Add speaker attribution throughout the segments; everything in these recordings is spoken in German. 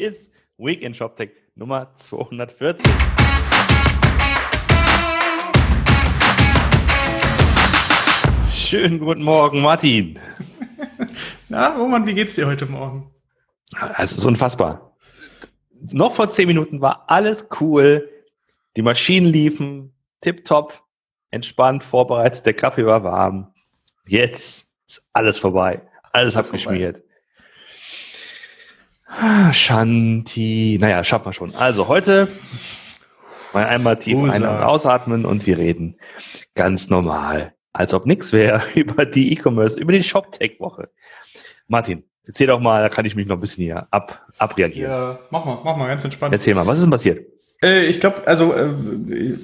Speaker 1: ist Weekend ShopTech Nummer 240. Schönen guten Morgen, Martin.
Speaker 2: Na, Roman, wie geht's dir heute Morgen?
Speaker 1: Es ist unfassbar. Noch vor zehn Minuten war alles cool. Die Maschinen liefen tipptopp, entspannt, vorbereitet, der Kaffee war warm. Jetzt ist alles vorbei. Alles abgeschmiert. Shanti. Naja, schaffen wir schon. Also heute mal einmal tief
Speaker 2: Usa.
Speaker 1: ein- und ausatmen und wir reden ganz normal, als ob nichts wäre, über die E-Commerce, über die ShopTech-Woche. Martin, erzähl doch mal, da kann ich mich noch ein bisschen hier ab, abreagieren.
Speaker 2: Ja, mach mal, mach mal ganz entspannt.
Speaker 1: Erzähl mal, was ist denn passiert?
Speaker 2: Äh, ich glaube, also äh,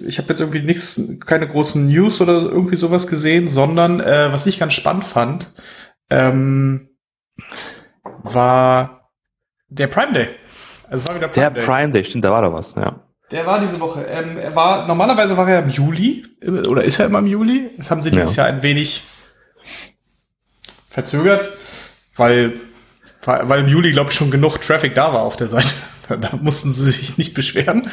Speaker 2: ich habe jetzt irgendwie nichts, keine großen News oder irgendwie sowas gesehen, sondern äh, was ich ganz spannend fand, ähm, war der Prime Day. Also es war wieder
Speaker 1: Der
Speaker 2: Day.
Speaker 1: Prime Day, stimmt, da war doch was, ja.
Speaker 2: Der war diese Woche. Ähm, er war normalerweise war er im Juli äh, oder ist er immer im Juli? Das haben sie
Speaker 1: Ja.
Speaker 2: dieses Jahr ein wenig verzögert, weil weil weil im Juli glaube ich schon genug Traffic da war auf der Seite. Da, mussten sie sich nicht beschweren.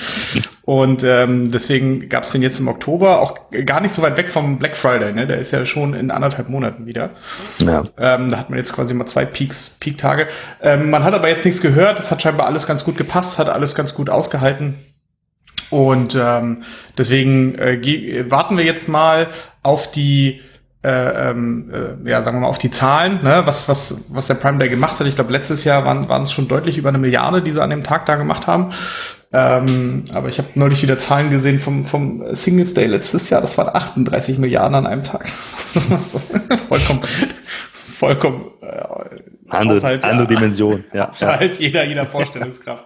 Speaker 2: Und ähm, deswegen gab es den jetzt im Oktober, auch gar nicht so weit weg vom Black Friday. Ne? Der ist ja schon in anderthalb Monaten wieder.
Speaker 1: ja.
Speaker 2: Ähm, da hat man jetzt quasi mal zwei Peaks, Peak-Tage. Ähm, man hat aber jetzt nichts gehört. Es hat scheinbar alles ganz gut gepasst, hat alles ganz gut ausgehalten. Und ähm, deswegen äh, warten wir jetzt mal auf die, äh, ähm, äh, ja, sagen wir mal, auf die Zahlen, ne? was, was, was der Prime Day gemacht hat. Ich glaube, letztes Jahr waren waren es schon deutlich über eine Milliarde, die sie an dem Tag da gemacht haben. Ähm, aber ich habe neulich wieder Zahlen gesehen vom, vom Singles Day letztes Jahr. Das waren 38 Milliarden an einem Tag. Das war so, vollkommen, vollkommen äh,
Speaker 1: Andere,
Speaker 2: außerhalb,
Speaker 1: andere
Speaker 2: ja,
Speaker 1: Dimension. Ja, ja.
Speaker 2: außerhalb jeder, jeder Vorstellungskraft.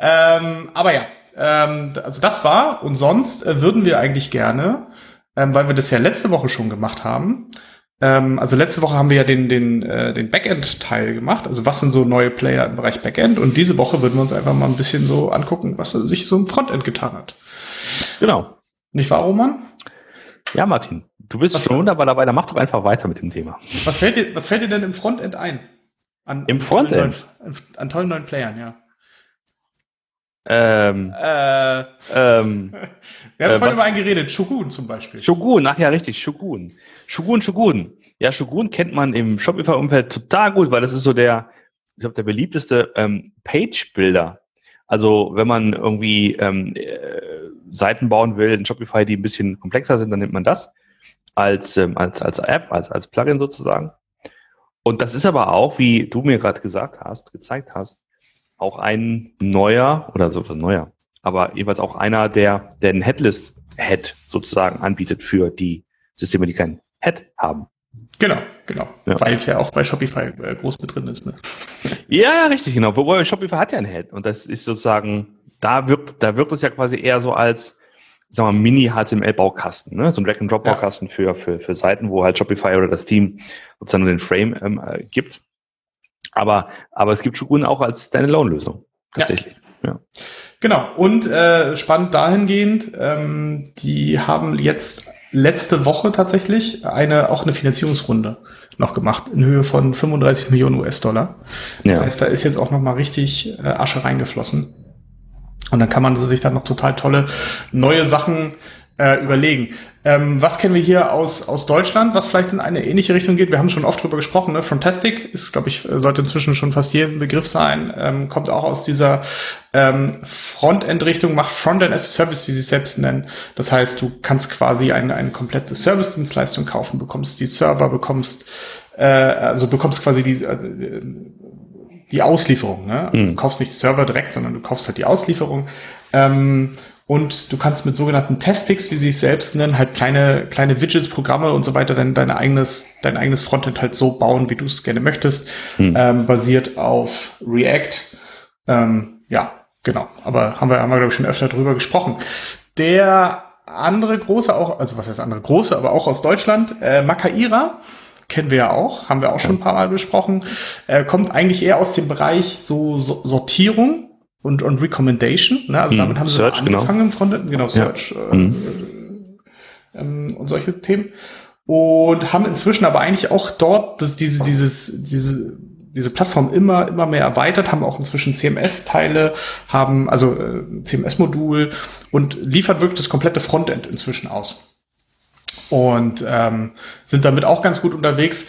Speaker 2: ähm, aber ja, ähm, also das war und sonst äh, würden wir eigentlich gerne, ähm, weil wir das ja letzte Woche schon gemacht haben. Ähm, also letzte Woche haben wir ja den, den, äh, den Backend-Teil gemacht. Also was sind so neue Player im Bereich Backend? Und diese Woche würden wir uns einfach mal ein bisschen so angucken, was sich so im Frontend getan hat.
Speaker 1: Genau.
Speaker 2: Nicht wahr, Roman?
Speaker 1: Ja, Martin, du bist
Speaker 2: Was-
Speaker 1: schon wunderbar dabei, dann mach doch einfach weiter mit dem Thema.
Speaker 2: Was fällt dir, was fällt dir denn im Frontend ein? An,
Speaker 1: Im
Speaker 2: an
Speaker 1: Frontend?
Speaker 2: Tollen neuen, an tollen neuen Playern, ja.
Speaker 1: Ähm,
Speaker 2: Äh,
Speaker 1: ähm,
Speaker 2: wir haben
Speaker 1: Äh,
Speaker 2: vorhin
Speaker 1: was-
Speaker 2: über einen geredet, Shogun zum Beispiel.
Speaker 1: Shogun, ach ja, richtig, Shogun. Shogun, Shogun. Ja, Shogun kennt man im Shopify-Umfeld total gut, weil das ist so der, ich glaube, der beliebteste ähm, Page-Builder. Also wenn man irgendwie ähm, äh, Seiten bauen will in Shopify, die ein bisschen komplexer sind, dann nimmt man das als, ähm, als, als App, als, als Plugin sozusagen. Und das ist aber auch, wie du mir gerade gesagt hast, gezeigt hast, auch ein neuer, oder so was neuer, aber jeweils auch einer, der, der ein Headless-Head sozusagen anbietet für die Systeme, die kein Head haben.
Speaker 2: Genau, genau.
Speaker 1: Ja.
Speaker 2: Weil es ja auch bei Shopify äh, groß mit drin ist. Ne?
Speaker 1: Ja, ja, richtig, genau. Wobei Shopify hat ja ein Head und das ist sozusagen, da wirkt, da wirkt es ja quasi eher so als, sagen wir mal, Mini-HTML-Baukasten, ne? So ein Drag-and-Drop-Baukasten für, für, für Seiten, wo halt Shopify oder das Team sozusagen nur den Frame ähm, äh, gibt. Aber, aber es gibt Shogun auch als Standalone-Lösung. Tatsächlich. Ja.
Speaker 2: Genau. Und äh, spannend dahingehend, ähm, die haben jetzt letzte Woche tatsächlich eine auch eine Finanzierungsrunde noch gemacht in Höhe von 35 Millionen US-Dollar. Das
Speaker 1: Ja.
Speaker 2: heißt, da ist jetzt auch noch mal richtig äh, Asche reingeflossen. Und dann kann man sich dann noch total tolle neue Sachen äh, überlegen. Ähm, was kennen wir hier aus, aus Deutschland, was vielleicht in eine ähnliche Richtung geht? Wir haben schon oft drüber gesprochen. Ne? Frontastic ist, glaube ich, sollte inzwischen schon fast jedem Begriff sein. Ähm, kommt auch aus dieser ähm, Frontend-Richtung, macht Frontend as a Service, wie sie es selbst nennen. Das heißt, du kannst quasi eine, eine komplette Service-Dienstleistung kaufen, bekommst die Server, bekommst äh, also bekommst quasi die, äh, die Auslieferung. Ne? Du kaufst nicht Server direkt, sondern du kaufst halt die Auslieferung. Ähm, und du kannst mit sogenannten Testix, wie sie es selbst nennen, halt kleine, kleine Widgets, Programme und so weiter, dein, dein eigenes, dein eigenes Frontend halt so bauen, wie du es gerne möchtest, ähm, basiert auf React. Ähm, ja, genau. Aber haben wir, haben wir, glaube ich, schon öfter drüber gesprochen. Der andere große auch, also was heißt andere große, aber auch aus Deutschland, äh, Makaira, kennen wir ja auch, haben wir auch schon ein paar Mal besprochen, äh, kommt eigentlich eher aus dem Bereich so, so Sortierung und, und Recommendation. Ne? Also
Speaker 1: Hm,
Speaker 2: damit haben sie
Speaker 1: Search, genau.
Speaker 2: angefangen im Frontend, genau, Search äh,
Speaker 1: Mhm.
Speaker 2: ähm, und solche Themen. Und haben inzwischen aber eigentlich auch dort das, diese, dieses, diese, diese Plattform immer, immer mehr erweitert, haben auch inzwischen CMS-Teile, haben also äh, CMS-Modul und liefert wirklich das komplette Frontend inzwischen aus. Und ähm, sind damit auch ganz gut unterwegs.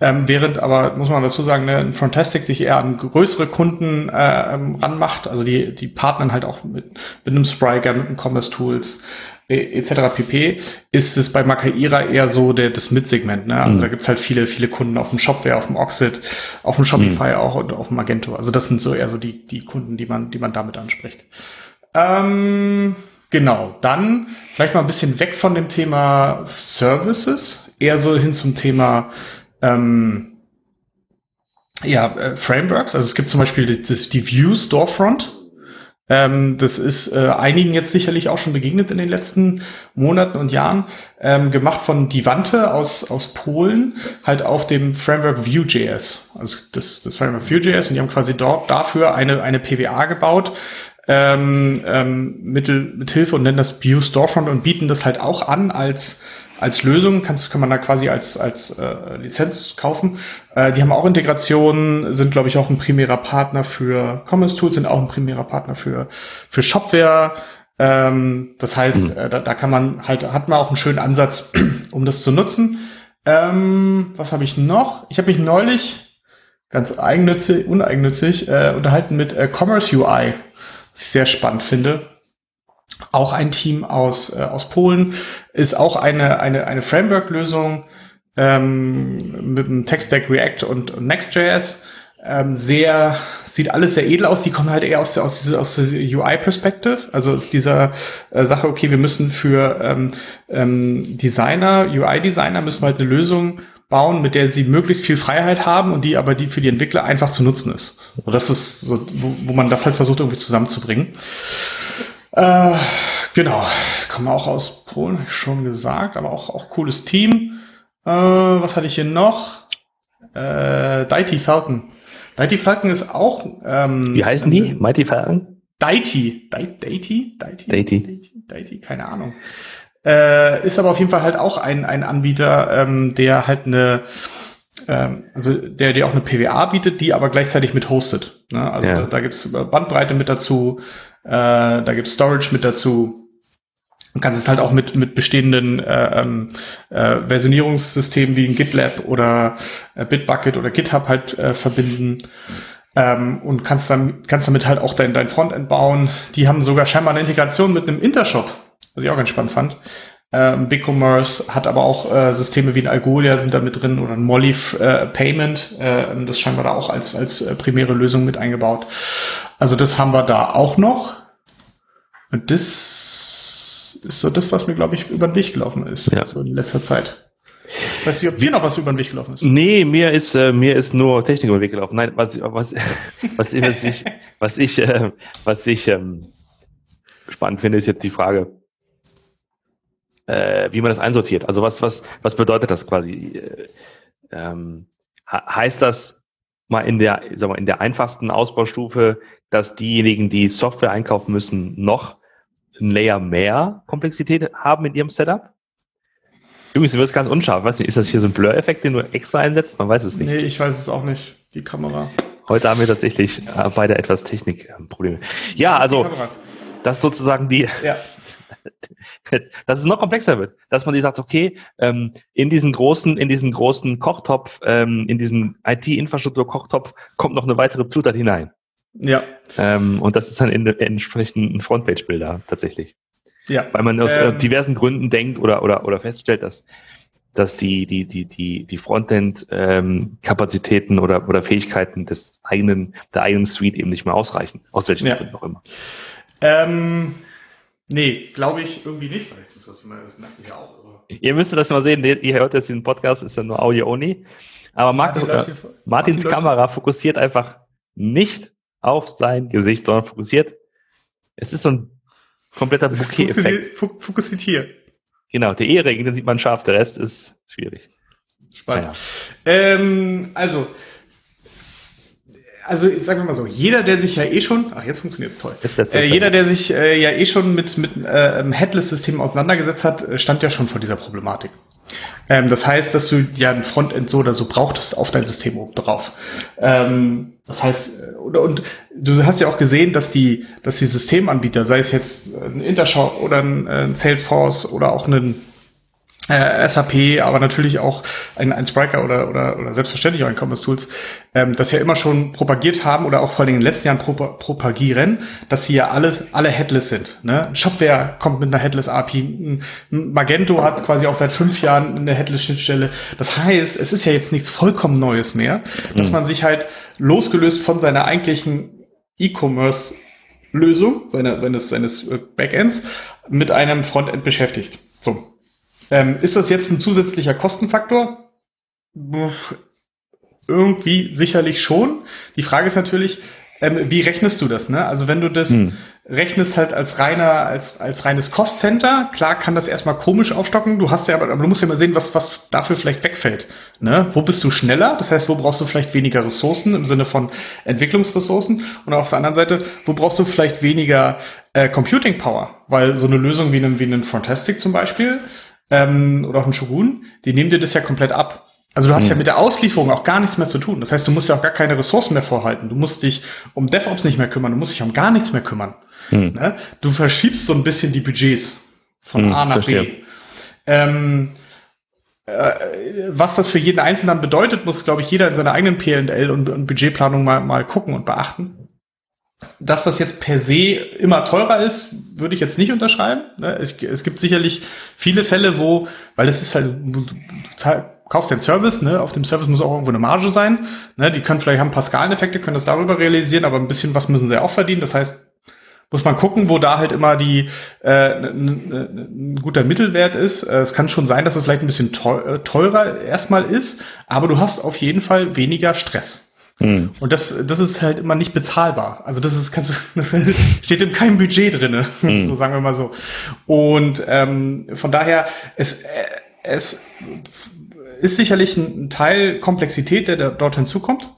Speaker 2: Ähm, während aber, muss man dazu sagen, ne, Frontastic sich eher an größere Kunden äh, ranmacht, also die, die partnern halt auch mit, mit einem Spryker, mit einem Commerce Tools, etc. pp. ist es bei Makaira eher so der, das Mid-Segment. Ne? Also mhm. da gibt's halt viele, viele Kunden auf dem Shopware, auf dem Oxid, auf dem Shopify mhm. auch und auf dem Magento. Also das sind so eher so die, die Kunden, die man, die man damit anspricht. Ähm, genau, dann vielleicht mal ein bisschen weg von dem Thema Services, eher so hin zum Thema ähm, ja, äh, Frameworks. Also es gibt zum Beispiel die, die View Storefront. Ähm, das ist äh, einigen jetzt sicherlich auch schon begegnet in den letzten Monaten und Jahren. Ähm, gemacht von Divante aus, aus Polen, halt auf dem Framework Vue.js. Also das, das Framework Vue.js und die haben quasi dort dafür eine, eine PWA gebaut, ähm, ähm, mittel, mit Hilfe und nennen das Vue Storefront und bieten das halt auch an als als Lösung, kannst, kann man da quasi als, als äh, Lizenz kaufen. Äh, die haben auch Integrationen, sind, glaube ich, auch ein primärer Partner für Commerce Tools, sind auch ein primärer Partner für, für Shopware. Ähm, das heißt, mhm. äh, da, da kann man halt, hat man auch einen schönen Ansatz, um das zu nutzen. Ähm, was habe ich noch? Ich habe mich neulich ganz eigennützig, uneigennützig äh, unterhalten mit äh, Commerce UI, was ich sehr spannend finde auch ein Team aus, äh, aus Polen, ist auch eine, eine, eine Framework-Lösung ähm, mit dem Tech-Stack React und, und Next.js. Ähm, sehr, sieht alles sehr edel aus. Die kommen halt eher aus der, aus dieser, aus der UI-Perspective. Also ist dieser äh, Sache, okay, wir müssen für ähm, ähm, Designer, UI-Designer müssen wir halt eine Lösung bauen, mit der sie möglichst viel Freiheit haben und die aber die für die Entwickler einfach zu nutzen ist. Und das ist so, wo, wo man das halt versucht irgendwie zusammenzubringen. Äh, genau, kommen auch aus Polen, schon gesagt, aber auch, auch cooles Team. Äh, was hatte ich hier noch? Äh, Daiti Falcon. Daiti Falcon ist auch.
Speaker 1: Ähm, Wie heißen die? Mighty Falcon?
Speaker 2: Daiti? Daiti? Daiti? Daiti? Keine Ahnung. Äh, ist aber auf jeden Fall halt auch ein, ein Anbieter, ähm, der halt eine, ähm, also der, der auch eine PWA bietet, die aber gleichzeitig mit hostet. Ne? Also ja. da, da gibt's Bandbreite mit dazu, äh, da gibt's Storage mit dazu. Du kannst es halt auch mit, mit bestehenden äh, ähm, äh, Versionierungssystemen wie ein GitLab oder äh, Bitbucket oder GitHub halt äh, verbinden. Ähm, und kannst dann kannst damit halt auch dein, dein Frontend bauen. Die haben sogar scheinbar eine Integration mit einem Intershop, was ich auch ganz spannend fand. Ähm, BigCommerce hat aber auch äh, Systeme wie ein Algolia sind da mit drin oder ein Molly äh, Payment. Äh, das scheinbar da auch als, als äh, primäre Lösung mit eingebaut. Also das haben wir da auch noch. Und das ist so das, was mir, glaube ich, über den Weg gelaufen ist. Ja. So in letzter Zeit. Weißt du, ob dir noch was über den Weg gelaufen ist?
Speaker 1: Nee, mir ist, äh, mir ist nur Technik über den Weg gelaufen. Nein, was, was, was, was ich, was ich, äh, was ich ähm, spannend finde, ist jetzt die Frage, äh, wie man das einsortiert. Also was, was, was bedeutet das quasi? Äh, ähm, heißt das, mal in der, sag mal, in der einfachsten Ausbaustufe, dass diejenigen, die Software einkaufen müssen, noch ein Layer mehr Komplexität haben in ihrem Setup? Übrigens, du wirst ganz unscharf. Weiß nicht, ist das hier so ein Blur-Effekt, den du extra einsetzt? Man weiß es nicht.
Speaker 2: Nee, ich weiß es auch nicht. Die Kamera.
Speaker 1: Heute haben wir tatsächlich äh, beide etwas Technikprobleme. Ja, also, das sozusagen die, ja. dass es noch komplexer wird, dass man die sagt, okay, ähm, in diesen großen, in diesen großen Kochtopf, ähm, in diesen IT-Infrastruktur-Kochtopf kommt noch eine weitere Zutat hinein.
Speaker 2: Ja.
Speaker 1: Ähm, und das ist dann in, entsprechend ein Frontpage-Bilder tatsächlich. Ja. Weil man aus äh, ähm, diversen Gründen denkt oder, oder, oder feststellt, dass, dass die, die, die, die, die Frontend-Kapazitäten ähm, oder, oder Fähigkeiten des eigenen, der eigenen Suite eben nicht mehr ausreichen. Aus welchen ja. Gründen auch immer.
Speaker 2: Ähm, Nee, glaube ich irgendwie nicht, weil ich das, das merke ich ja auch.
Speaker 1: Ihr müsstet das mal sehen, ihr hört jetzt den Podcast, ist ja nur Audio-Only. Aber Martin, äh, Martins Kamera fokussiert einfach nicht auf sein Gesicht, sondern fokussiert. Es ist so ein kompletter Bouquet-Effekt.
Speaker 2: Fokussiert hier.
Speaker 1: Genau, der Ehering, den sieht man scharf, der Rest ist schwierig.
Speaker 2: Spannend. Naja. Ähm, also, also sagen wir mal so, jeder, der sich ja eh schon, ach jetzt funktioniert's toll, äh, jeder, der sich äh, ja eh schon mit mit äh, Headless-Systemen auseinandergesetzt hat, äh, stand ja schon vor dieser Problematik. Ähm, das heißt, dass du ja ein Frontend so oder so brauchtest auf dein System oben drauf. Ähm, das heißt, äh, und, und du hast ja auch gesehen, dass die, dass die Systemanbieter, sei es jetzt ein Intershop oder ein, ein Salesforce oder auch ein äh, SAP, aber natürlich auch ein, ein Spriker oder, oder, oder selbstverständlich auch ein Commerce Tools, ähm, das ja immer schon propagiert haben oder auch vor allem in den letzten Jahren pro, propagieren, dass sie ja alles, alle Headless sind. Ne? Shopware kommt mit einer Headless API. Magento hat quasi auch seit fünf Jahren eine Headless-Schnittstelle. Das heißt, es ist ja jetzt nichts vollkommen Neues mehr, dass mhm. man sich halt losgelöst von seiner eigentlichen E-Commerce Lösung seiner, seines, seines äh, Backends mit einem Frontend beschäftigt. So, ähm, ist das jetzt ein zusätzlicher Kostenfaktor? Irgendwie sicherlich schon. Die Frage ist natürlich, ähm, wie rechnest du das? Ne? Also wenn du das hm. rechnest halt als reiner, als, als reines Cost-Center, klar kann das erstmal komisch aufstocken. Du hast ja, aber, aber du musst ja mal sehen, was, was dafür vielleicht wegfällt. Ne? Wo bist du schneller? Das heißt, wo brauchst du vielleicht weniger Ressourcen im Sinne von Entwicklungsressourcen? Und auf der anderen Seite, wo brauchst du vielleicht weniger äh, Computing Power? Weil so eine Lösung wie einen, wie einen Fantastic zum Beispiel, ähm, oder auch ein Shogun, die nehmen dir das ja komplett ab. Also du hast mhm. ja mit der Auslieferung auch gar nichts mehr zu tun. Das heißt, du musst ja auch gar keine Ressourcen mehr vorhalten. Du musst dich um DevOps nicht mehr kümmern. Du musst dich um gar nichts mehr kümmern. Mhm. Ne? Du verschiebst so ein bisschen die Budgets von mhm, A nach verstehe. B. Ähm, äh, was das für jeden Einzelnen bedeutet, muss, glaube ich, jeder in seiner eigenen PL und, und Budgetplanung mal, mal gucken und beachten. Dass das jetzt per se immer teurer ist, würde ich jetzt nicht unterschreiben. Ne? Es, gibt sicherlich viele Fälle, wo, weil es ist halt, du, kaufst den Service, ne? auf dem Service muss auch irgendwo eine Marge sein. Ne? Die können vielleicht haben ein paar Skaleneffekte, können das darüber realisieren, aber ein bisschen was müssen sie auch verdienen. Das heißt, muss man gucken, wo da halt immer die äh, ein guter Mittelwert ist. Äh, es kann schon sein, dass es vielleicht ein bisschen äh, teurer erstmal ist, aber du hast auf jeden Fall weniger Stress. Mhm. Und das, das ist halt immer nicht bezahlbar. Also das ist, kannst du, das steht in keinem Budget drinne, mhm. so sagen wir mal so. Und ähm, von daher, es, äh, es ist sicherlich ein Teil Komplexität, der da dort hinzukommt.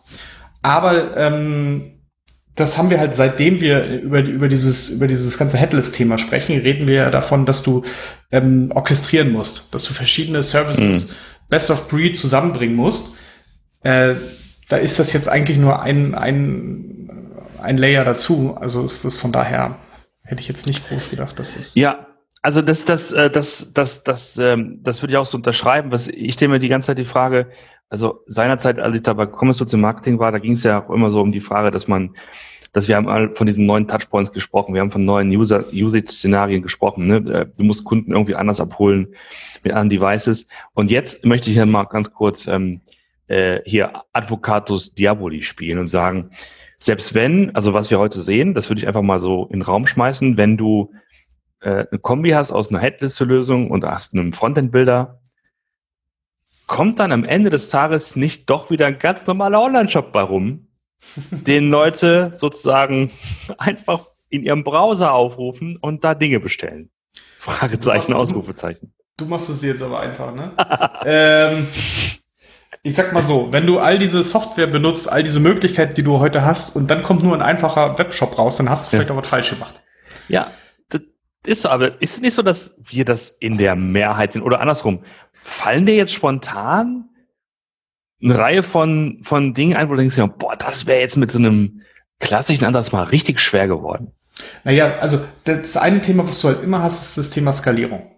Speaker 2: Aber ähm, das haben wir halt seitdem wir über, über dieses, über dieses ganze Headless-Thema sprechen, reden wir davon, dass du ähm, orchestrieren musst, dass du verschiedene Services mhm. Best of Breed zusammenbringen musst. Äh, da ist das jetzt eigentlich nur ein, ein, ein Layer dazu. Also ist das von daher, hätte ich jetzt nicht groß gedacht, dass es.
Speaker 1: Ja, also das, das, äh, das, das, das, ähm, das würde ich auch so unterschreiben. Was ich stelle mir die ganze Zeit die Frage, also seinerzeit, als ich da bei Commerce im Marketing war, da ging es ja auch immer so um die Frage, dass man, dass wir haben von diesen neuen Touchpoints gesprochen, wir haben von neuen User Usage-Szenarien gesprochen. Ne? Äh, du musst Kunden irgendwie anders abholen mit anderen Devices. Und jetzt möchte ich hier mal ganz kurz ähm, äh, hier Advocatus Diaboli spielen und sagen, selbst wenn, also was wir heute sehen, das würde ich einfach mal so in den Raum schmeißen, wenn du äh, eine Kombi hast aus einer Headlist-Lösung und hast einem Frontend-Bilder, kommt dann am Ende des Tages nicht doch wieder ein ganz normaler Online-Shop bei rum, den Leute sozusagen einfach in ihrem Browser aufrufen und da Dinge bestellen. Fragezeichen, Ausrufezeichen.
Speaker 2: Du machst es jetzt aber einfach, ne? ähm, ich sag mal so, wenn du all diese Software benutzt, all diese Möglichkeiten, die du heute hast, und dann kommt nur ein einfacher Webshop raus, dann hast du vielleicht ja. auch was falsch gemacht.
Speaker 1: Ja, das ist so, aber ist es nicht so, dass wir das in der Mehrheit sind? Oder andersrum, fallen dir jetzt spontan eine Reihe von, von Dingen ein, wo du denkst, boah, das wäre jetzt mit so einem klassischen Ansatz mal richtig schwer geworden?
Speaker 2: Naja, also das eine Thema, was du halt immer hast, ist das Thema Skalierung.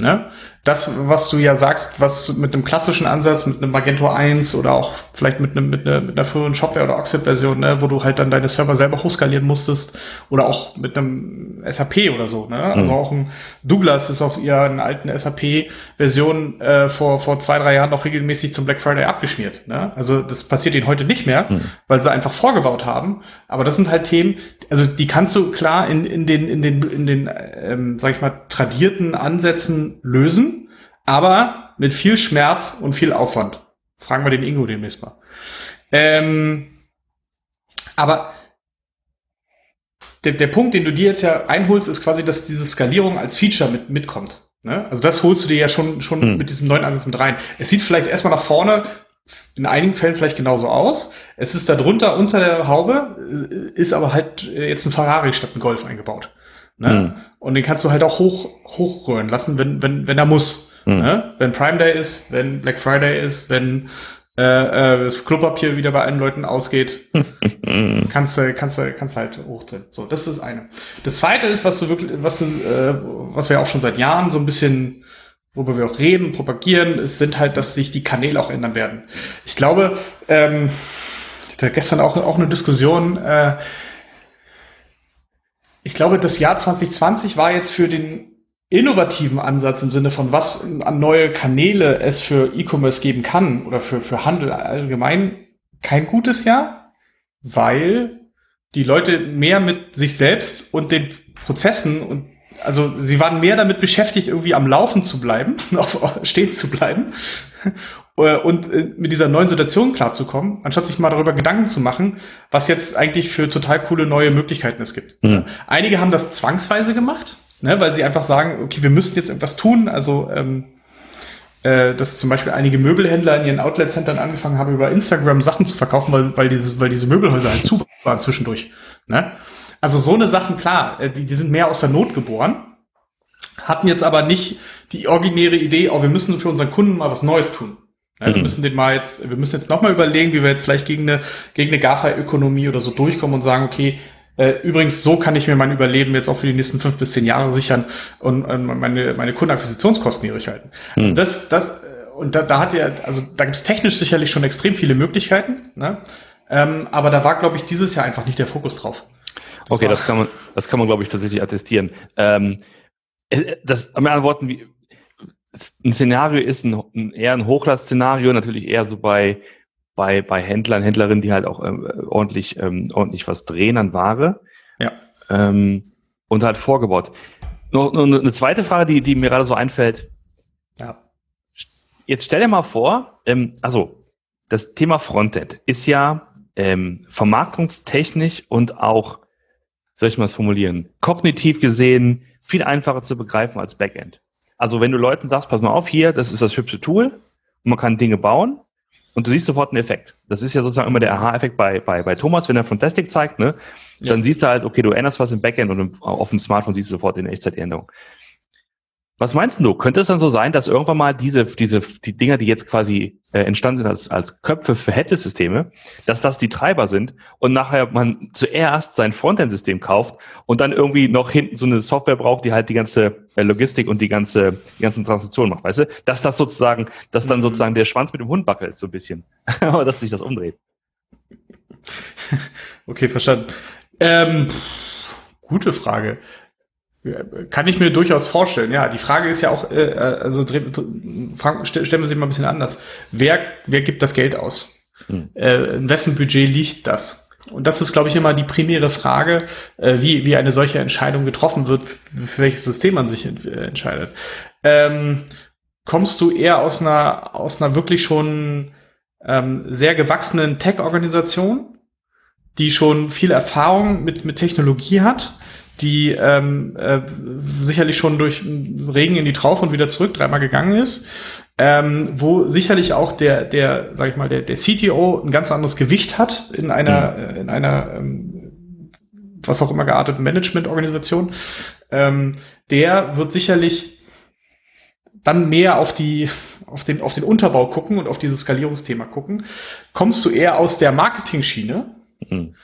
Speaker 2: Ne? Das, was du ja sagst, was mit einem klassischen Ansatz, mit einem Magento 1 oder auch vielleicht mit, einem, mit, einer, mit einer früheren Shopware oder Oxid-Version, ne, wo du halt dann deine Server selber hochskalieren musstest oder auch mit einem SAP oder so. Ne? Also mhm. Also auch ein Douglas ist auf ihren alten SAP-Version äh, vor, vor zwei, drei Jahren noch regelmäßig zum Black Friday abgeschmiert. Ne? Also das passiert ihnen heute nicht mehr, mhm. weil sie einfach vorgebaut haben. Aber das sind halt Themen, also die kannst du klar in, in den, in den, in den ähm, sag ich mal, tradierten Ansätzen lösen, aber mit viel Schmerz und viel Aufwand. Fragen wir den Ingo demnächst mal. Ähm, aber der, der Punkt, den du dir jetzt ja einholst, ist quasi, dass diese Skalierung als Feature mit, mitkommt. Ne? Also das holst du dir ja schon, schon hm. mit diesem neuen Ansatz mit rein. Es sieht vielleicht erstmal nach vorne in einigen Fällen vielleicht genauso aus. Es ist darunter unter der Haube, äh, ist aber halt jetzt ein Ferrari statt ein Golf eingebaut. Ne? Mhm. Und den kannst du halt auch hoch, hochrühren lassen, wenn, wenn, wenn er muss. Mhm. Ne? Wenn Prime Day ist, wenn Black Friday ist, wenn äh, äh, das Klopapier wieder bei allen Leuten ausgeht, kannst du, kannst kannst halt hochdrehen. So, das ist das eine. Das zweite ist, was du wirklich, was du, äh, was wir auch schon seit Jahren so ein bisschen, worüber wir auch reden, propagieren, es sind halt, dass sich die Kanäle auch ändern werden. Ich glaube, ähm, ich hatte gestern auch, auch eine Diskussion, äh, ich glaube, das Jahr 2020 war jetzt für den innovativen Ansatz im Sinne von was an neue Kanäle es für E-Commerce geben kann oder für, für Handel allgemein kein gutes Jahr, weil die Leute mehr mit sich selbst und den Prozessen und also sie waren mehr damit beschäftigt, irgendwie am Laufen zu bleiben, auf, stehen zu bleiben äh, und äh, mit dieser neuen Situation klarzukommen, anstatt sich mal darüber Gedanken zu machen, was jetzt eigentlich für total coole neue Möglichkeiten es gibt. Mhm. Einige haben das zwangsweise gemacht, ne, weil sie einfach sagen, okay, wir müssen jetzt etwas tun. Also ähm, äh, dass zum Beispiel einige Möbelhändler in ihren Outlet-Centern angefangen haben, über Instagram Sachen zu verkaufen, weil, weil, dieses, weil diese Möbelhäuser halt zu waren zwischendurch. Ne? Also so eine Sachen, klar, äh, die, die sind mehr aus der Not geboren, hatten jetzt aber nicht die originäre Idee, oh, wir müssen für unseren Kunden mal was Neues tun. Ne, mhm. Wir müssen den mal jetzt, wir müssen jetzt nochmal überlegen, wie wir jetzt vielleicht gegen eine, gegen eine GAFA-Ökonomie oder so durchkommen und sagen, okay, äh, übrigens, so kann ich mir mein Überleben jetzt auch für die nächsten fünf bis zehn Jahre sichern und äh, meine, meine Kundenakquisitionskosten niedrig halten. Hm. Also das, das, äh, und da, da hat ja, also da gibt es technisch sicherlich schon extrem viele Möglichkeiten, ne? Ähm, aber da war, glaube ich, dieses Jahr einfach nicht der Fokus drauf.
Speaker 1: Das okay, das kann man, das kann man, glaube ich, tatsächlich attestieren. Ähm, das, mit anderen Worten, wie, ein Szenario ist ein, eher ein Hochlast-Szenario, natürlich eher so bei bei, bei Händlern, Händlerinnen, die halt auch ähm, ordentlich, ähm, ordentlich was drehen an Ware.
Speaker 2: Ja.
Speaker 1: Ähm, und halt vorgebaut. Noch, noch eine zweite Frage, die, die mir gerade so einfällt.
Speaker 2: Ja.
Speaker 1: Jetzt stell dir mal vor, ähm, also das Thema Frontend ist ja ähm, vermarktungstechnisch und auch, soll ich mal es formulieren, kognitiv gesehen viel einfacher zu begreifen als Backend. Also wenn du Leuten sagst, pass mal auf, hier, das ist das hübsche Tool und man kann Dinge bauen, und du siehst sofort einen Effekt. Das ist ja sozusagen immer der Aha-Effekt bei, bei, bei Thomas, wenn er Fantastic zeigt, ne? Dann ja. siehst du halt, okay, du änderst was im Backend und auf dem Smartphone siehst du sofort in Echtzeit die Änderung. Was meinst du? Könnte es dann so sein, dass irgendwann mal diese, diese, die Dinger, die jetzt quasi äh, entstanden sind als, als Köpfe für Headless-Systeme, dass das die Treiber sind und nachher man zuerst sein Frontend-System kauft und dann irgendwie noch hinten so eine Software braucht, die halt die ganze äh, Logistik und die ganze, die ganzen Transaktionen macht, weißt du? Dass das sozusagen, dass dann mhm. sozusagen der Schwanz mit dem Hund wackelt, so ein bisschen. Aber dass sich das umdreht.
Speaker 2: Okay, verstanden. Ähm, gute Frage. Kann ich mir durchaus vorstellen. Ja, die Frage ist ja auch, äh, also Frank, stellen wir sie mal ein bisschen anders. Wer, wer gibt das Geld aus? Hm. Äh, in wessen Budget liegt das? Und das ist, glaube ich, immer die primäre Frage, äh, wie, wie eine solche Entscheidung getroffen wird, für welches System man sich äh, entscheidet. Ähm, kommst du eher aus einer, aus einer wirklich schon ähm, sehr gewachsenen Tech-Organisation, die schon viel Erfahrung mit, mit Technologie hat? Die ähm, äh, sicherlich schon durch Regen in die Traufe und wieder zurück dreimal gegangen ist, ähm, wo sicherlich auch der, der, sag ich mal, der, der CTO ein ganz anderes Gewicht hat in einer, mhm. in einer, ähm, was auch immer gearteten Managementorganisation, ähm, der wird sicherlich dann mehr auf die, auf den, auf den Unterbau gucken und auf dieses Skalierungsthema gucken. Kommst du eher aus der Marketing-Schiene? Mhm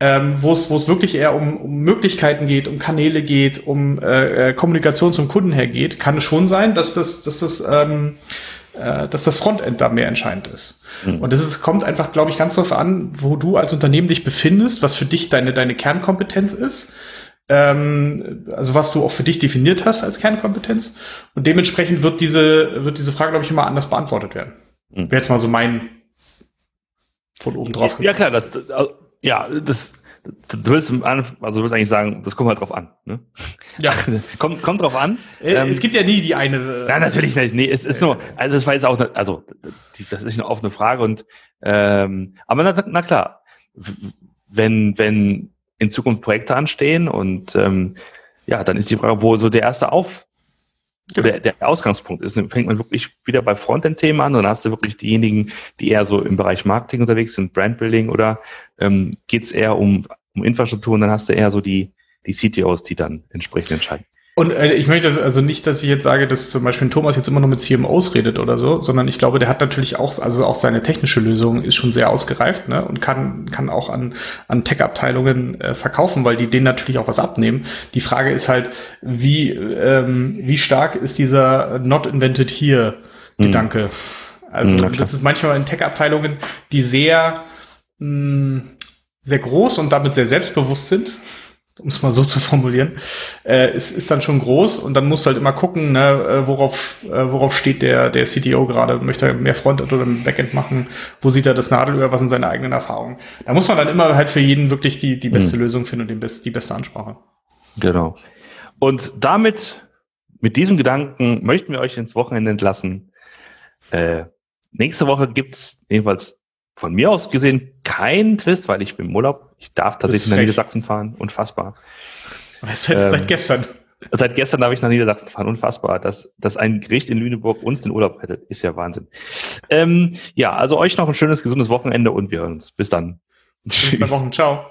Speaker 2: ähm, wo es wo es wirklich eher um, um Möglichkeiten geht, um Kanäle geht, um äh, äh, Kommunikation zum Kunden her geht, kann es schon sein, dass das dass das ähm, äh, dass das Frontend da mehr entscheidend ist. Mhm. Und das ist, kommt einfach, glaube ich, ganz darauf an, wo du als Unternehmen dich befindest, was für dich deine deine Kernkompetenz ist. Ähm, also was du auch für dich definiert hast als Kernkompetenz. Und dementsprechend wird diese, wird diese Frage, glaube ich, immer anders beantwortet werden. Mhm. Wäre jetzt mal so mein von oben drauf.
Speaker 1: Ja, klar, das, ja, das, du willst, also du willst eigentlich sagen, das kommt halt drauf an. Ne?
Speaker 2: Ja.
Speaker 1: kommt, kommt drauf an.
Speaker 2: Äh, ähm, es gibt ja nie die eine.
Speaker 1: Nein, natürlich nicht. Nee, es ist nur, also es war jetzt auch, also das ist eine offene Frage und ähm, aber na, na klar, wenn, wenn in Zukunft Projekte anstehen und ähm, ja, dann ist die Frage, wo so der erste Auf, der, der Ausgangspunkt ist. Fängt man wirklich wieder bei Frontend-Themen an und dann hast du wirklich diejenigen, die eher so im Bereich Marketing unterwegs sind, Brandbuilding oder ähm, geht es eher um, um Infrastruktur und dann hast du eher so die, die CTOs, die dann entsprechend entscheiden.
Speaker 2: Und äh, ich möchte also nicht, dass ich jetzt sage, dass zum Beispiel Thomas jetzt immer nur mit CMOs redet oder so, sondern ich glaube, der hat natürlich auch, also auch seine technische Lösung ist schon sehr ausgereift ne? und kann, kann auch an, an Tech-Abteilungen äh, verkaufen, weil die denen natürlich auch was abnehmen. Die Frage ist halt, wie, ähm, wie stark ist dieser Not Invented Here Gedanke? Mhm. Also mhm, das ist manchmal in Tech-Abteilungen, die sehr, mh, sehr groß und damit sehr selbstbewusst sind um es mal so zu formulieren, äh, ist, ist dann schon groß und dann musst du halt immer gucken, ne, äh, worauf, äh, worauf steht der, der CTO gerade, möchte er mehr Frontend oder Backend machen, wo sieht er das Nadelöhr, was sind seine eigenen Erfahrungen. Da muss man dann immer halt für jeden wirklich die, die beste mhm. Lösung finden und den best, die beste Ansprache.
Speaker 1: Genau. Und damit, mit diesem Gedanken möchten wir euch ins Wochenende entlassen. Äh, nächste Woche gibt's jedenfalls von mir aus gesehen kein Twist, weil ich bin im Urlaub. Ich darf tatsächlich nach Niedersachsen fahren. Unfassbar.
Speaker 2: Seit, ähm, seit gestern.
Speaker 1: Seit gestern darf ich nach Niedersachsen fahren. Unfassbar. Dass, dass ein Gericht in Lüneburg uns den Urlaub hätte, ist ja Wahnsinn. Ähm, ja, also euch noch ein schönes, gesundes Wochenende und wir hören uns. Bis dann.
Speaker 2: Bis Tschüss. Wochen. Ciao.